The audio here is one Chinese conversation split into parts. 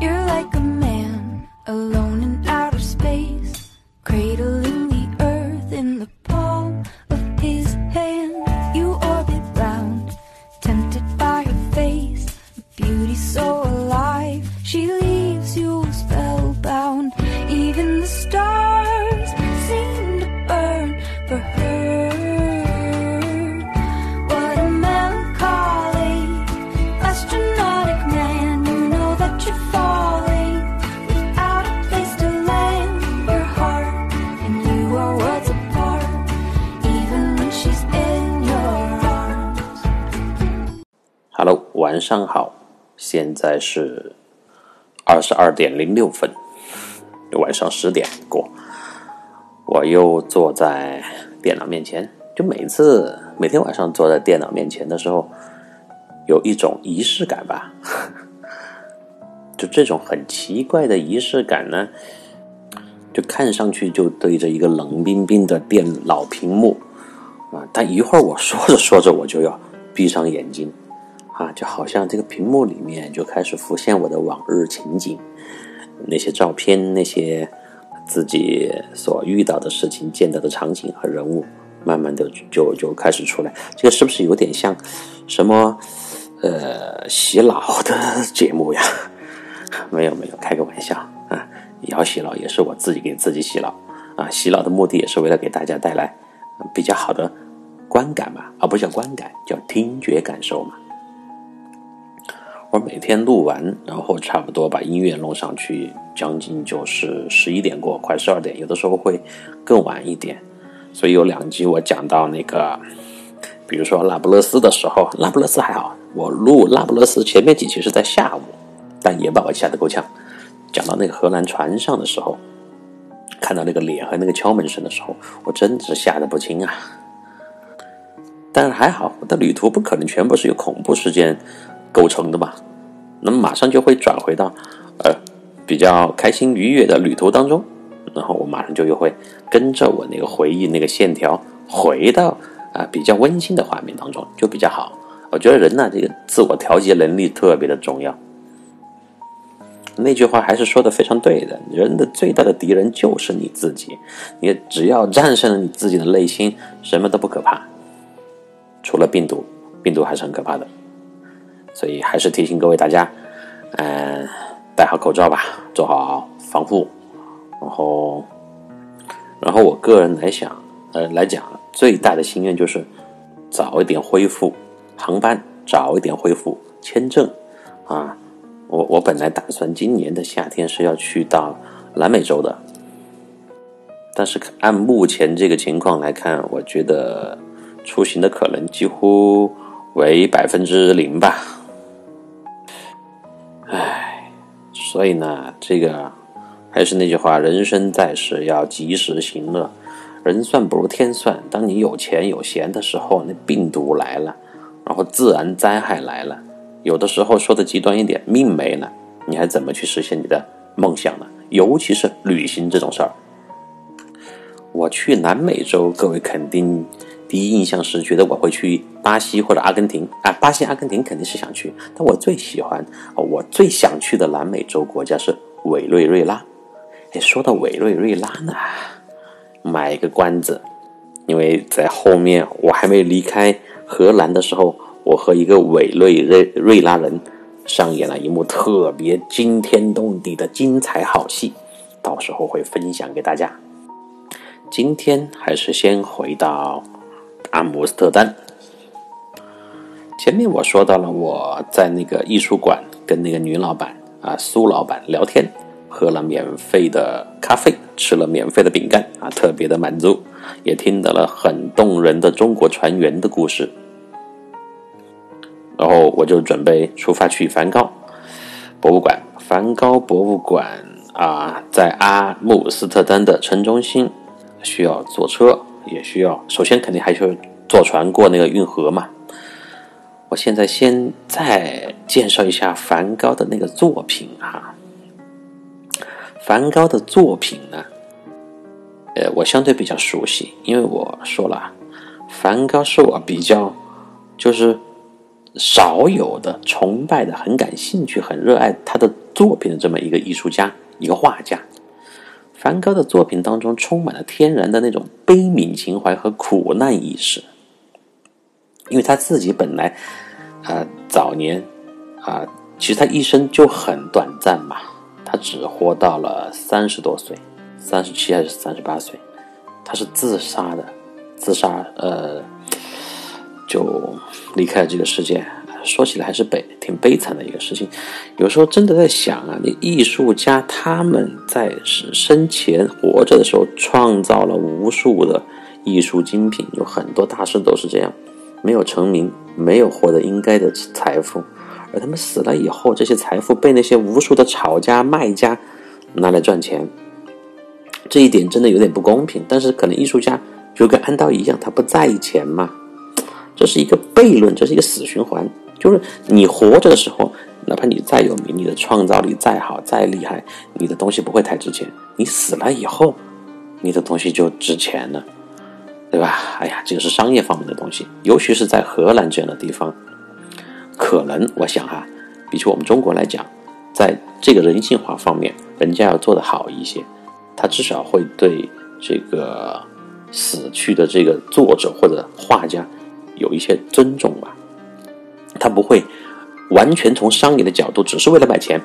You're like a man alone 在是二十二点零六分，晚上十点过，我又坐在电脑面前。就每次每天晚上坐在电脑面前的时候，有一种仪式感吧。就这种很奇怪的仪式感呢，就看上去就对着一个冷冰冰的电脑屏幕啊，但一会儿我说着说着我就要闭上眼睛。啊，就好像这个屏幕里面就开始浮现我的往日情景，那些照片，那些自己所遇到的事情、见到的场景和人物，慢慢的就就开始出来。这个是不是有点像什么呃洗脑的 节目呀？没有没有，开个玩笑啊！要洗脑也是我自己给自己洗脑啊，洗脑的目的也是为了给大家带来比较好的观感嘛，而不叫观感，叫听觉感受嘛。我每天录完，然后差不多把音乐弄上去，将近就是十一点过，快十二点，有的时候会更晚一点。所以有两集我讲到那个，比如说那不勒斯的时候，那不勒斯还好，我录那不勒斯前面几集是在下午，但也把我吓得够呛。讲到那个荷兰船上的时候，看到那个脸和那个敲门声的时候，我真是吓得不轻啊。但是还好，我的旅途不可能全部是有恐怖事件构成的吧？那么马上就会转回到呃比较开心愉悦的旅途当中，然后我马上就又会跟着我那个回忆那个线条回到啊、比较温馨的画面当中，就比较好。我觉得人呢，这个自我调节能力特别的重要。那句话还是说的非常对的，人的最大的敌人就是你自己。你只要战胜了你自己的内心，什么都不可怕。除了病毒，病毒还是很可怕的。所以还是提醒各位大家，嗯、戴好口罩吧，做好防护。然后，然后我个人来想，呃，来讲，最大的心愿就是早一点恢复航班，早一点恢复签证啊。我我本来打算今年的夏天是要去到南美洲的，但是按目前这个情况来看，我觉得出行的可能几乎为百分之零吧。所以呢，这个还是那句话，人生在世要及时行乐。人算不如天算，当你有钱有闲的时候，那病毒来了，然后自然灾害来了。有的时候说的极端一点，命没了，你还怎么去实现你的梦想呢？尤其是旅行这种事儿。我去南美洲，各位肯定第一印象是觉得我会去巴西或者阿根廷啊，巴西、阿根廷肯定是想去，但我最喜欢、我最想去的南美洲国家是委内瑞拉。哎，说到委内瑞拉呢，卖个关子，因为在后面我还没离开荷兰的时候，我和一个委内瑞瑞拉人上演了一幕特别惊天动地的精彩好戏，到时候会分享给大家。今天还是先回到阿姆斯特丹。前面我说到了我在那个艺术馆跟那个女老板啊苏老板聊天，喝了免费的咖啡，吃了免费的饼干啊，特别的满足，也听到了很动人的中国船员的故事。然后我就准备出发去梵高博物馆。梵高博物馆啊，在阿姆斯特丹的城中心，需要坐车，也需要首先肯定还需要坐船过那个运河嘛。我现在先再介绍一下梵高的那个作品哈。梵高的作品呢，呃，我相对比较熟悉，因为我说了，梵高是我比较就是少有的崇拜的、很感兴趣、很热爱他的作品的这么一个艺术家，一个画家。梵高的作品当中充满了天然的那种悲悯情怀和苦难意识，因为他自己本来，啊，早年，啊，其实他一生就很短暂嘛，他只活到了三十多岁，三十七还是三十八岁，他是自杀的，自杀，呃，就离开了这个世界。说起来还是悲挺悲惨的一个事情，有时候真的在想啊，那艺术家他们在生前活着的时候创造了无数的艺术精品，有很多大师都是这样，没有成名，没有获得应该的财富，而他们死了以后，这些财富被那些无数的炒家卖家拿来赚钱，这一点真的有点不公平。但是可能艺术家就跟安道一样，他不在意钱嘛，这是一个悖论，这是一个死循环。就是你活着的时候，哪怕你再有名，你的创造力再好、再厉害，你的东西不会太值钱。你死了以后，你的东西就值钱了，对吧？哎呀，这个是商业方面的东西，尤其是在荷兰这样的地方，可能我想哈，比起我们中国来讲，在这个人性化方面，人家要做的好一些。他至少会对这个死去的这个作者或者画家有一些尊重吧。他不会完全从商业的角度，只是为了买钱，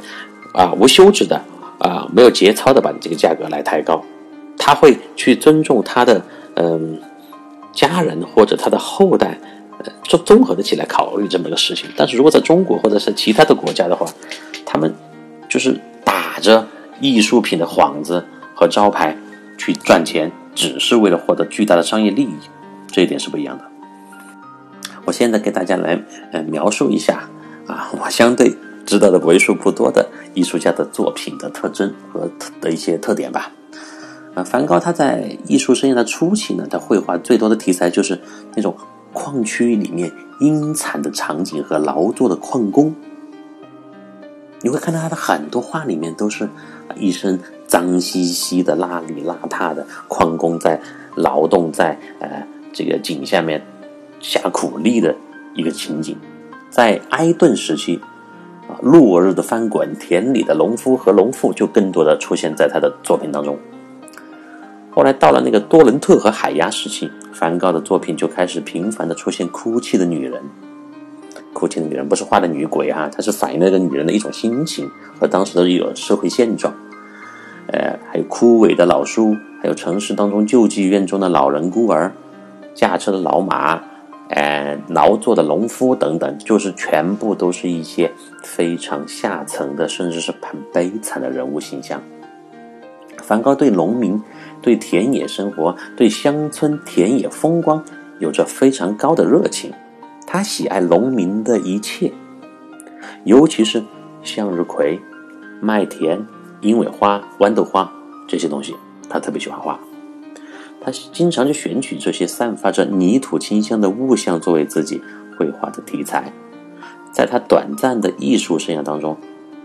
啊，无休止的啊，没有节操的把你这个价格来抬高。他会去尊重他的嗯家人或者他的后代，呃，综综合的起来考虑这么个事情。但是如果在中国或者是其他的国家的话，他们就是打着艺术品的幌子和招牌去赚钱，只是为了获得巨大的商业利益，这一点是不一样的。我现在给大家来呃描述一下啊，我相对知道的为数不多的艺术家的作品的特征和的一些特点吧。啊，梵高他在艺术生涯的初期呢，他绘画最多的题材就是那种矿区里面阴惨的场景和劳作的矿工。你会看到他的很多画里面都是一身脏兮兮的、邋里邋遢的矿工在劳动在呃这个井下面。下苦力的一个情景，在埃顿时期，啊，落日的翻滚，田里的农夫和农妇就更多的出现在他的作品当中。后来到了那个多伦特和海牙时期，梵高的作品就开始频繁的出现哭泣的女人。哭泣的女人不是画的女鬼哈，它是反映那个女人的一种心情和当时的一个社会现状。呃，还有枯萎的老树，还有城市当中救济院中的老人孤儿，驾车的老马。呃，劳作的农夫等等，就是全部都是一些非常下层的，甚至是很悲惨的人物形象。梵高对农民、对田野生活、对乡村田野风光有着非常高的热情，他喜爱农民的一切，尤其是向日葵、麦田、鹰尾花、豌豆花这些东西，他特别喜欢画。他经常就选取这些散发着泥土清香的物象作为自己绘画的题材。在他短暂的艺术生涯当中，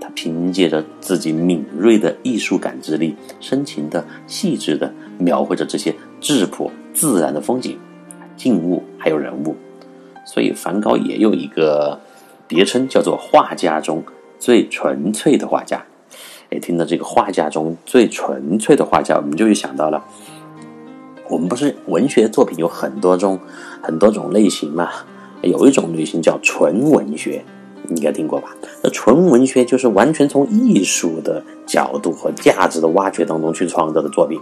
他凭借着自己敏锐的艺术感知力，深情的、细致的描绘着这些质朴自然的风景、静物还有人物。所以，梵高也有一个别称，叫做“画家中最纯粹的画家”。哎，听到这个“画家中最纯粹的画家”，我们就会想到了。我们不是文学作品有很多种、很多种类型嘛？有一种类型叫纯文学，你应该听过吧？那纯文学就是完全从艺术的角度和价值的挖掘当中去创造的作品，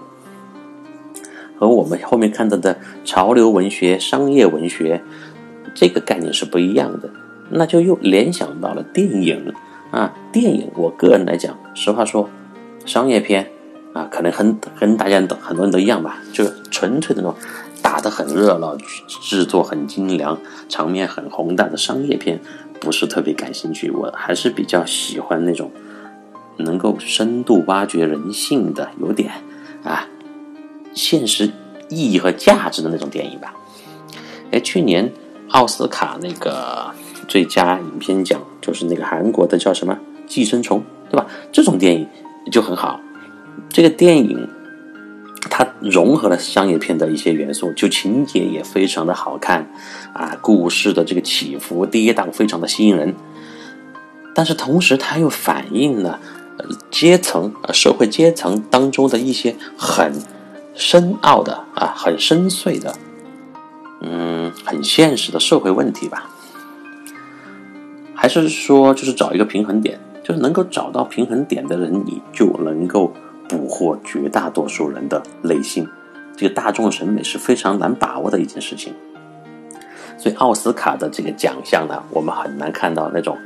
和我们后面看到的潮流文学、商业文学这个概念是不一样的。那就又联想到了电影啊，电影。我个人来讲，实话说，商业片。啊，可能很跟大家都很多人都一样吧，就纯粹的那种打得很热闹、制作很精良、场面很宏大的商业片，不是特别感兴趣。我还是比较喜欢那种能够深度挖掘人性的、有点啊现实意义和价值的那种电影吧。哎，去年奥斯卡那个最佳影片奖就是那个韩国的叫什么《寄生虫》，对吧？这种电影就很好。这个电影，它融合了商业片的一些元素，就情节也非常的好看，啊，故事的这个起伏跌宕非常的吸引人。但是同时，它又反映了阶层、社会阶层当中的一些很深奥的啊、很深邃的，嗯，很现实的社会问题吧。还是说，就是找一个平衡点，就是能够找到平衡点的人，你就能够捕获绝大多数人的内心。这个大众审美是非常难把握的一件事情。所以奥斯卡的这个奖项呢，我们很难看到那种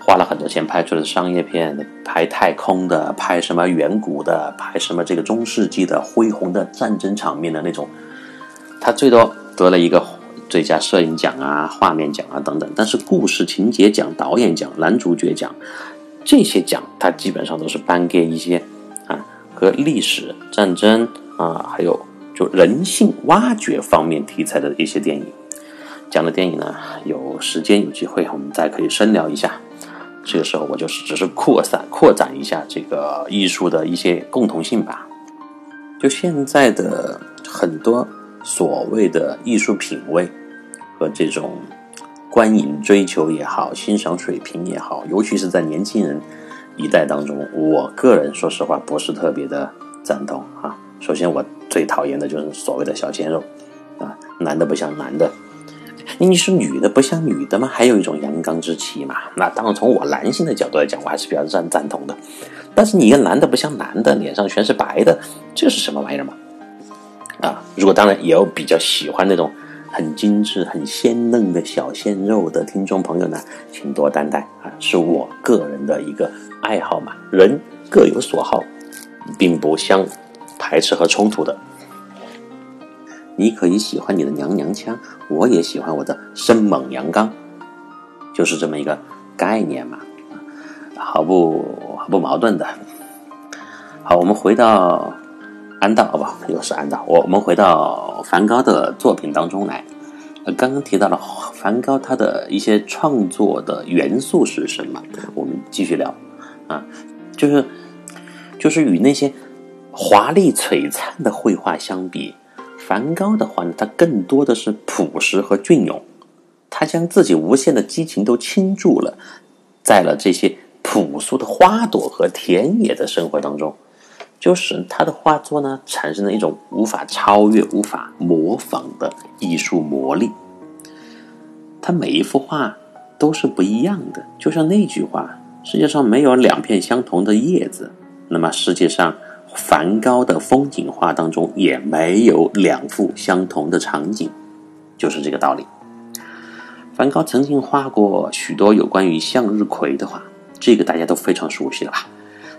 花了很多钱拍出的商业片，拍太空的，拍什么远古的，拍什么这个中世纪的恢宏的战争场面的那种。他最多得了一个最佳摄影奖啊、画面奖啊等等，但是故事情节奖、导演奖、男主角奖这些奖，他基本上都是颁给一些和历史、战争啊，还有就人性挖掘方面题材的一些电影。讲的电影呢，有时间有机会我们再可以深聊一下。这个时候我就是只是扩散扩展一下这个艺术的一些共同性吧。就现在的很多所谓的艺术品味和这种观影追求也好，欣赏水平也好，尤其是在年轻人一代当中，我个人说实话不是特别的赞同啊。首先我最讨厌的就是所谓的小鲜肉啊，男的不像男的。你是女的不像女的吗？还有一种阳刚之气嘛？那当然，从我男性的角度来讲，我还是比较赞赞同的。但是你一个男的不像男的，脸上全是白的，这是什么玩意儿嘛？啊，如果当然也有比较喜欢那种很精致、很鲜嫩的小鲜肉的听众朋友呢，请多担待啊，是我个人的一个爱好嘛。人各有所好，并不相排斥和冲突的。你可以喜欢你的娘娘腔，我也喜欢我的生猛阳刚，就是这么一个概念嘛，毫不毫不矛盾的。好，我们回到安道，哦不，又是安道。我我们回到梵高的作品当中来。呃，刚刚提到了梵高他的一些创作的元素是什么？我们继续聊啊，就是就是与那些华丽璀璨的绘画相比。梵高的话呢，他更多的是朴实和隽永，他将自己无限的激情都倾注了在了这些朴素的花朵和田野的生活当中，就使他的画作呢产生了一种无法超越、无法模仿的艺术魔力。他每一幅画都是不一样的，就像那句话：“世界上没有两片相同的叶子。”那么世界上。梵高的风景画当中也没有两幅相同的场景，就是这个道理。梵高曾经画过许多有关于向日葵的画，这个大家都非常熟悉了吧？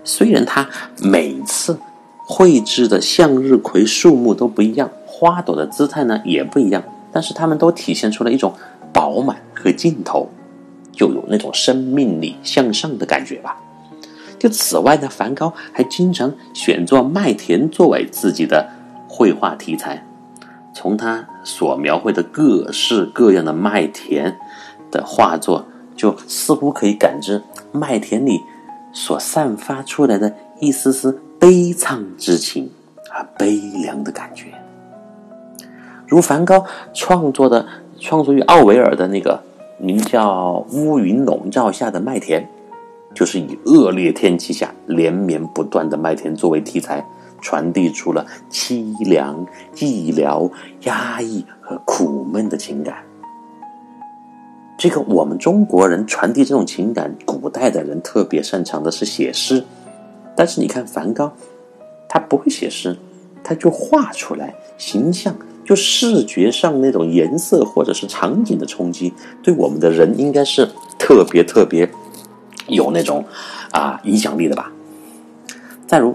虽然他每次绘制的向日葵树木都不一样，花朵的姿态呢也不一样，但是他们都体现出了一种饱满和劲头，就有那种生命力向上的感觉吧。就此外呢，梵高还经常选作麦田作为自己的绘画题材。从他所描绘的各式各样的麦田的画作，就似乎可以感知麦田里所散发出来的一丝丝悲怆之情啊，悲凉的感觉。如梵高创作的，创作于奥维尔的那个名叫《乌云笼罩下的麦田》。就是以恶劣天气下连绵不断的麦田作为题材，传递出了凄凉、寂寥、压抑和苦闷的情感。这个我们中国人传递这种情感，古代的人特别擅长的是写诗，但是你看梵高，他不会写诗，他就画出来形象，就视觉上那种颜色或者是场景的冲击，对我们的人应该是特别特别。有那种啊影响力的吧。再如，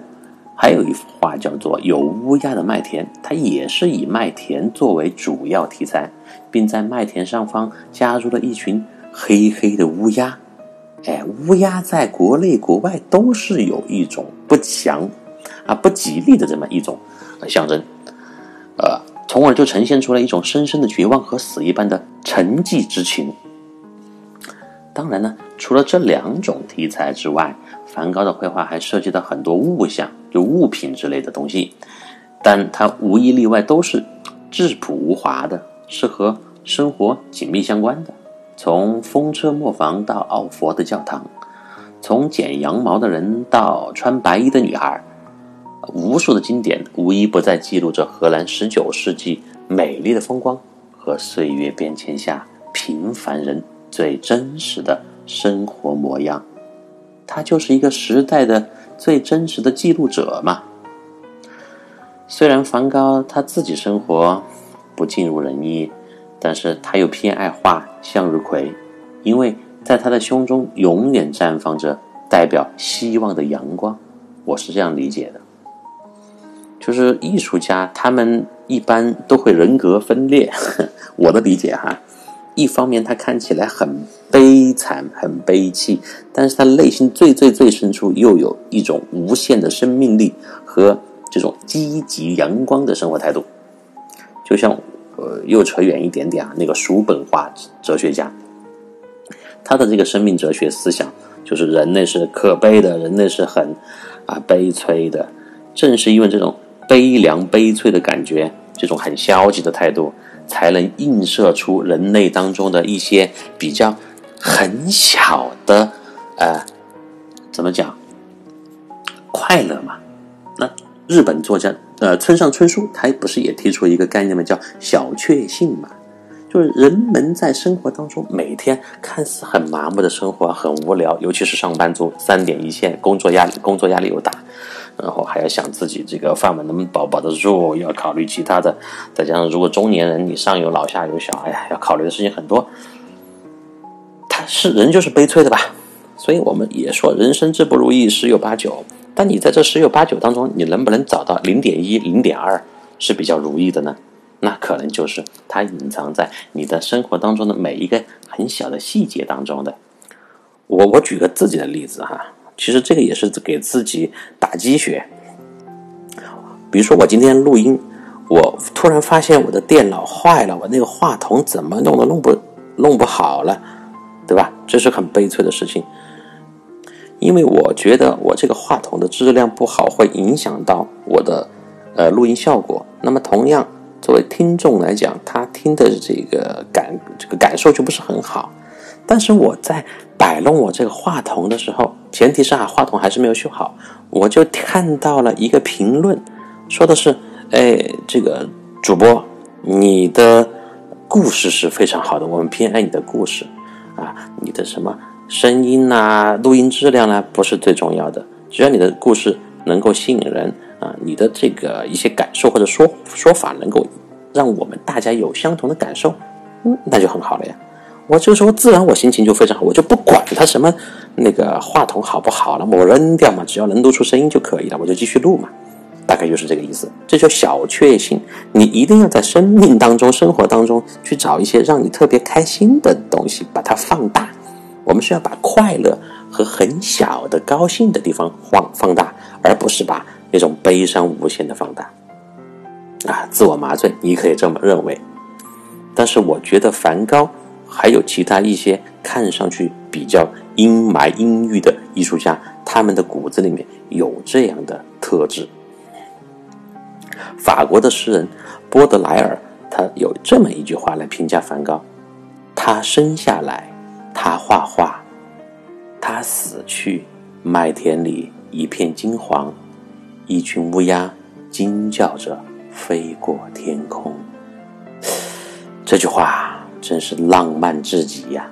还有一幅画叫做《有乌鸦的麦田》，它也是以麦田作为主要题材，并在麦田上方加入了一群黑黑的乌鸦。哎，乌鸦在国内国外都是有一种不祥啊、不吉利的这么一种象征，呃，从而就呈现出了一种深深的绝望和死一般的沉寂之情。当然呢，除了这两种题材之外，梵高的绘画还涉及到很多物象，就物品之类的东西，但它无一例外都是质朴无华的，是和生活紧密相关的。从风车磨坊到奥佛的教堂，从剪羊毛的人到穿白衣的女孩，无数的经典无一不在记录着荷兰十九世纪美丽的风光和岁月变迁下平凡人最真实的生活模样。它就是一个时代的最真实的记录者嘛。虽然梵高他自己生活不尽如人意，但是他又偏爱画向日葵，因为。在他的胸中永远绽放着代表希望的阳光，我是这样理解的。就是艺术家他们一般都会人格分裂，我的理解哈。一方面他看起来很悲惨、很悲戚，但是他内心最最最深处又有一种无限的生命力和这种积极阳光的生活态度。就像呃，又扯远一点点啊，那个叔本华哲学家。他的这个生命哲学思想就是人类是可悲的，人类是很啊悲催的。正是因为这种悲凉悲催的感觉，这种很消极的态度，才能映射出人类当中的一些比较很小的呃，怎么讲快乐嘛？那日本作家呃村上春树，他不是也提出一个概念吗？叫小确幸嘛？就是人们在生活当中，每天看似很麻木的生活，很无聊，尤其是上班族，三点一线，工作压力，工作压力又大，然后还要想自己这个饭碗能不能保保得住，要考虑其他的，再加上如果中年人，你上有老下有小，哎呀，要考虑的事情很多。他是人就是悲催的吧？所以我们也说，人生之不如意十有八九。但你在这十有八九当中，你能不能找到零点一、零点二是比较如意的呢？那可能就是它隐藏在你的生活当中的每一个很小的细节当中的。我我举个自己的例子哈，其实这个也是给自己打鸡血。比如说我今天录音，我突然发现我的电脑坏了，我那个话筒怎么弄都弄不弄不好了，对吧？这是很悲催的事情，因为我觉得我这个话筒的质量不好，会影响到我的呃录音效果。那么同样。作为听众来讲，他听的这个感这个感受就不是很好。但是我在摆弄我这个话筒的时候，前提是啊，话筒还是没有修好，我就看到了一个评论，说的是：哎，这个主播，你的故事是非常好的，我们偏爱你的故事啊，你的什么声音呐、录音质量呢，不是最重要的，只要你的故事能够吸引人。啊，你的这个一些感受或者说说法，能够让我们大家有相同的感受，嗯，那就很好了呀。我这个时候自然我心情就非常好，我就不管它什么那个话筒好不好了，我扔掉嘛，只要能录出声音就可以了，我就继续录嘛。大概就是这个意思。这叫小确幸。你一定要在生命当中、生活当中去找一些让你特别开心的东西，把它放大。我们是要把快乐和很小的高兴的地方放放大，而不是把。那种悲伤无限的放大，啊，自我麻醉，你可以这么认为。但是我觉得梵高还有其他一些看上去比较阴霾阴郁的艺术家，他们的骨子里面有这样的特质。法国的诗人波德莱尔，他有这么一句话来评价梵高：他生下来，他画画；他死去，麦田里一片金黄。一群乌鸦惊叫着飞过天空。这句话真是浪漫至极呀，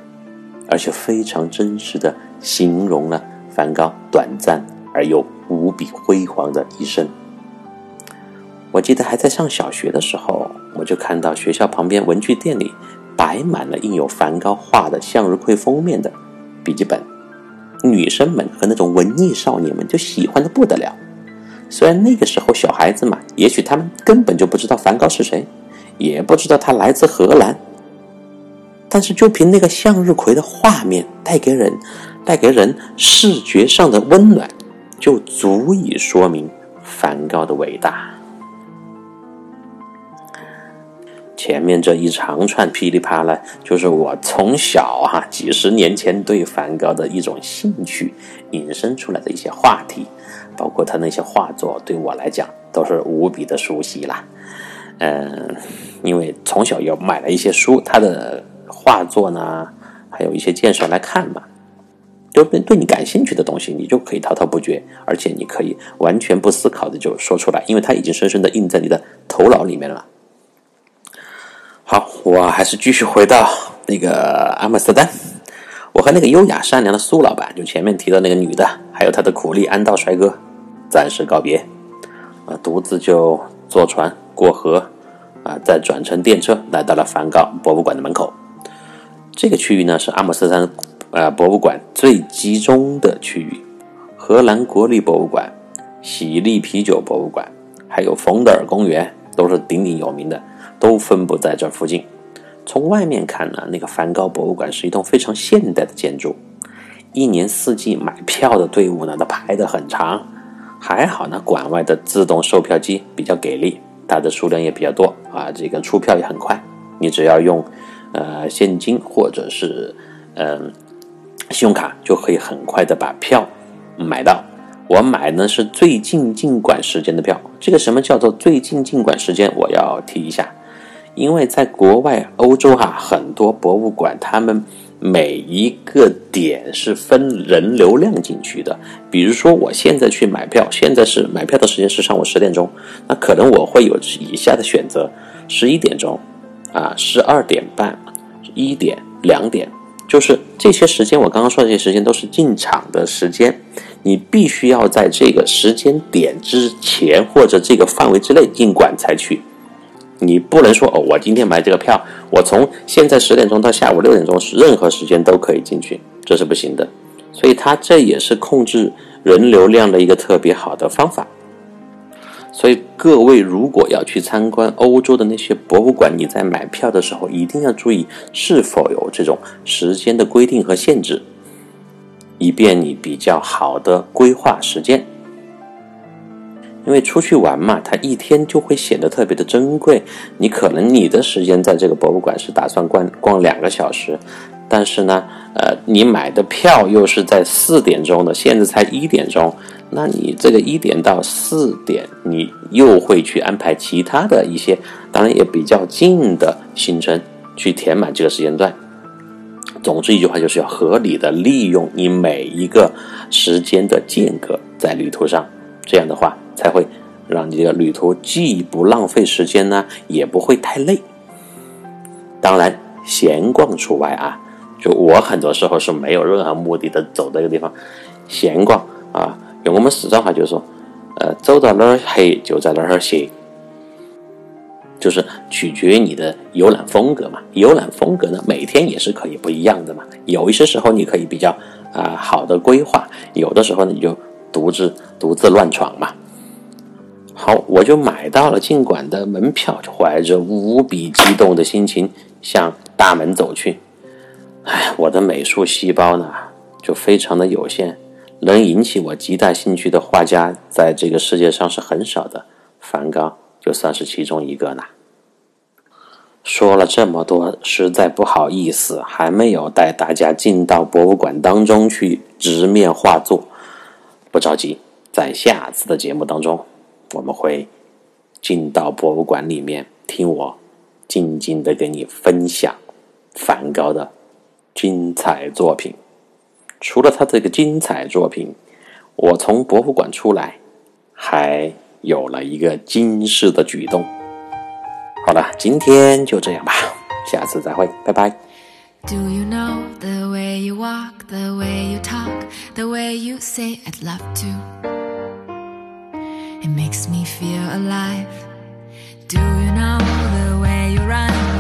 而且非常真实的形容了梵高短暂而又无比辉煌的一生。我记得还在上小学的时候，我就看到学校旁边文具店里摆满了印有梵高画的向日葵封面的笔记本，女生们和那种文艺少年们就喜欢的不得了。虽然那个时候小孩子嘛，也许他们根本就不知道梵高是谁，也不知道他来自荷兰，但是就凭那个向日葵的画面带给人、带给人视觉上的温暖，就足以说明梵高的伟大。前面这一长串噼里啪啦，就是我从小哈几十年前对梵高的一种兴趣引申出来的一些话题。包括他那些画作，对我来讲都是无比的熟悉啦。嗯，因为从小有买了一些书，他的画作呢，还有一些介绍来看嘛。就对对你感兴趣的东西，你就可以滔滔不绝，而且你可以完全不思考的就说出来，因为它已经深深的印在你的头脑里面了。好，我还是继续回到那个阿姆斯特丹，我和那个优雅善良的苏老板，就前面提到那个女的，还有他的苦力安道帅哥，暂时告别，啊，独自就坐船过河，啊，再转乘电车来到了梵高博物馆的门口。这个区域呢是阿姆斯特丹。呃，博物馆最集中的区域，荷兰国立博物馆、喜力啤酒博物馆，还有冯德尔公园，都是鼎鼎有名的，都分布在这附近。从外面看呢，那个梵高博物馆是一栋非常现代的建筑，一年四季买票的队伍呢都排得很长。还好呢，馆外的自动售票机比较给力，它的数量也比较多啊，这个出票也很快，你只要用呃现金或者是嗯。信用卡就可以很快的把票买到。我买呢是最近进馆时间的票。这个什么叫做最近进馆时间？我要提一下，因为在国外欧洲哈，很多博物馆他们每一个点是分人流量进去的。比如说我现在去买票，现在是买票的时间是上午十点钟，那可能我会有以下的选择：十一点钟，啊，十二点半，一点，两点。就是这些时间，我刚刚说的这些时间都是进场的时间，你必须要在这个时间点之前或者这个范围之内进馆才去。你不能说哦，我今天买这个票，我从现在十点钟到下午六点钟，任何时间都可以进去，这是不行的。所以它这也是控制人流量的一个特别好的方法。所以各位如果要去参观欧洲的那些博物馆，你在买票的时候一定要注意是否有这种时间的规定和限制，以便你比较好的规划时间。因为出去玩嘛，它一天就会显得特别的珍贵。你可能你的时间在这个博物馆是打算逛逛两个小时。但是呢，呃，你买的票又是在四点钟的，现在才一点钟，那你这个一点到四点，你又会去安排其他的一些，当然也比较近的行程去填满这个时间段。总之一句话，就是要合理的利用你每一个时间的间隔在旅途上，这样的话才会让你这个旅途既不浪费时间呢，也不会太累。当然，闲逛除外啊。就我很多时候是没有任何目的的走这个地方闲逛啊，我们四川话就是说，呃，走到哪儿黑就在哪儿歇，就是取决于你的游览风格嘛。游览风格呢，每天也是可以不一样的嘛。有一些时候你可以比较啊好的规划，有的时候呢你就独自独自乱闯嘛。好，我就买到了进馆的门票，就怀着无比激动的心情向大门走去。哎，我的美术细胞呢，就非常的有限，能引起我极大兴趣的画家，在这个世界上是很少的。梵高就算是其中一个呢。说了这么多，实在不好意思，还没有带大家进到博物馆当中去直面画作。不着急，在下次的节目当中，我们会进到博物馆里面，听我静静的给你分享梵高的。精彩作品，除了他这个精彩作品，我从博物馆出来，还有了一个惊世的举动。好了，今天就这样吧，下次再会，拜拜。Do you know the way you run?